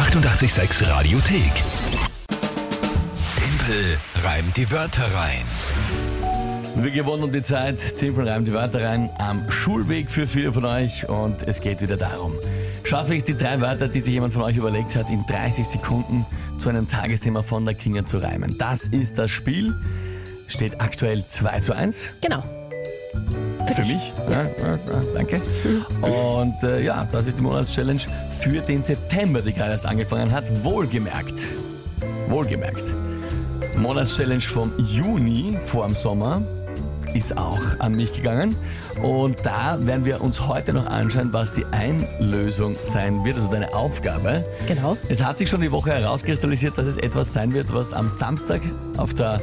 886 Radiothek. Tempel reimt die Wörter rein. Wir gewonnen um die Zeit. Timpel reimt die Wörter rein am Schulweg für viele von euch und es geht wieder darum. Schaffe ich es, die drei Wörter, die sich jemand von euch überlegt hat, in 30 Sekunden zu einem Tagesthema von der Kinga zu reimen. Das ist das Spiel. Steht aktuell 2 zu 1 Genau. Für mich. Ja, ja, ja, danke. Und äh, ja, das ist die Monatschallenge für den September, die gerade erst angefangen hat. Wohlgemerkt. Wohlgemerkt. Monatschallenge vom Juni vor dem Sommer ist auch an mich gegangen. Und da werden wir uns heute noch anschauen, was die Einlösung sein wird, also deine Aufgabe. Genau. Es hat sich schon die Woche herauskristallisiert, dass es etwas sein wird, was am Samstag auf der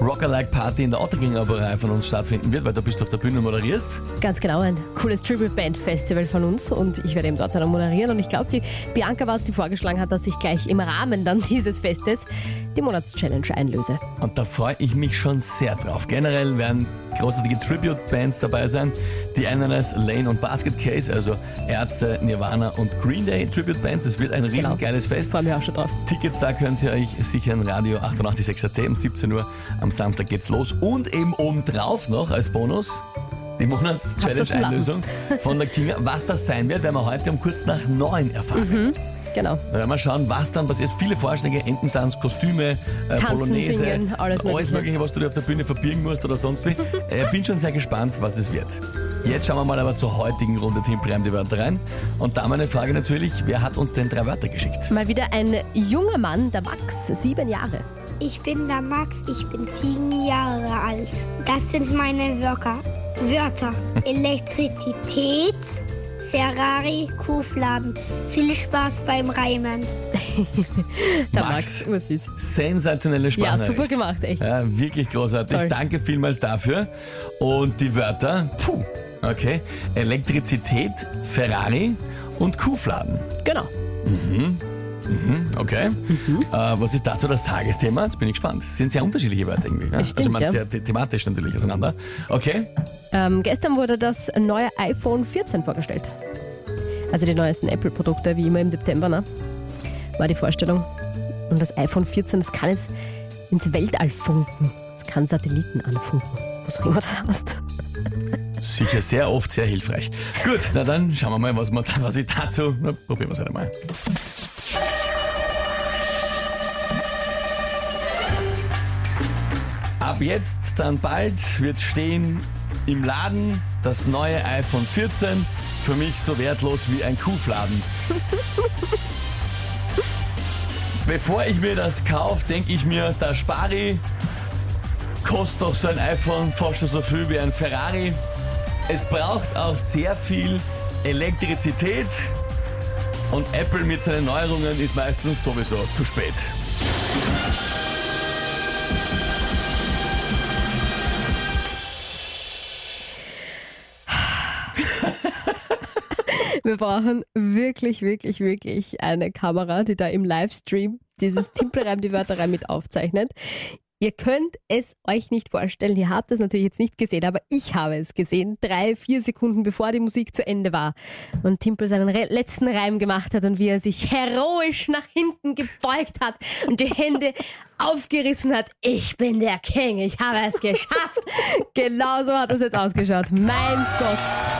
Rockalike Party in der Otterginger Brauerei von uns stattfinden wird, weil da bist du auf der Bühne und moderierst. Ganz genau, ein cooles Tribute Band Festival von uns und ich werde eben dort sein und moderieren und ich glaube, die Bianca war es, die vorgeschlagen hat, dass ich gleich im Rahmen dann dieses Festes die Monatschallenge einlöse. Und da freue ich mich schon sehr drauf. Generell werden großartige Tribute-Bands dabei sein. Die Ananas, Lane und Basket Case, also Ärzte, Nirvana und Green Day Tribute-Bands. Es wird ein riesen geiles Fest. Freue mich auch schon drauf. Tickets da könnt ihr euch sichern. Radio 886 AT um 17 Uhr am Samstag geht's los. Und eben obendrauf noch als Bonus die Monats-Challenge-Einlösung von der Kinga. Was das sein wird, werden wir heute um kurz nach neun erfahren. Genau. Da werden wir schauen, was dann passiert. Viele Vorschläge, Ententanz, Kostüme, äh, Tanzen, Polonaise, singen, alles Mögliche. Mögliche, was du dir auf der Bühne verbirgen musst oder sonst wie. äh, bin schon sehr gespannt, was es wird. Jetzt schauen wir mal aber zur heutigen Runde Team Prime die Wörter rein. Und da meine Frage natürlich, wer hat uns denn drei Wörter geschickt? Mal wieder ein junger Mann, der Max, sieben Jahre. Ich bin der Max, ich bin sieben Jahre alt. Das sind meine Wörter. Wörter. Elektrizität, Ferrari, Kuhfladen. Viel Spaß beim Reimen. Der Max. Max, was ist? Sensationelle Ja, Sprache. super gemacht, echt. Ja, wirklich großartig. Toll. Danke vielmals dafür. Und die Wörter, puh, okay. Elektrizität, Ferrari und Kuhfladen. Genau. Okay. Mhm. Äh, was ist dazu das Tagesthema? Jetzt bin ich gespannt. Das sind sehr unterschiedliche Wörter irgendwie. Ja? stimmt, also man ja. sehr the thematisch natürlich auseinander. Okay. Ähm, gestern wurde das neue iPhone 14 vorgestellt. Also die neuesten Apple-Produkte, wie immer im September, ne? War die Vorstellung. Und das iPhone 14, das kann jetzt ins Weltall funken. Das kann Satelliten anfunken. Was auch immer das heißt. Sicher sehr oft sehr hilfreich. Gut, na dann schauen wir mal, was, wir, was ich dazu. Na, probieren wir es halt einmal. Ab jetzt, dann bald, wird stehen im Laden das neue iPhone 14. Für mich so wertlos wie ein Kuhfladen. Bevor ich mir das kaufe, denke ich mir, da spare ich. Kostet doch so ein iPhone fast schon so viel wie ein Ferrari. Es braucht auch sehr viel Elektrizität. Und Apple mit seinen Neuerungen ist meistens sowieso zu spät. Wir brauchen wirklich, wirklich, wirklich eine Kamera, die da im Livestream dieses Timpelreim die Wörter rein mit aufzeichnet. Ihr könnt es euch nicht vorstellen, ihr habt es natürlich jetzt nicht gesehen, aber ich habe es gesehen, drei, vier Sekunden bevor die Musik zu Ende war und Timpel seinen letzten Reim gemacht hat und wie er sich heroisch nach hinten gebeugt hat und die Hände aufgerissen hat. Ich bin der King, ich habe es geschafft. Genauso hat es jetzt ausgeschaut. Mein Gott.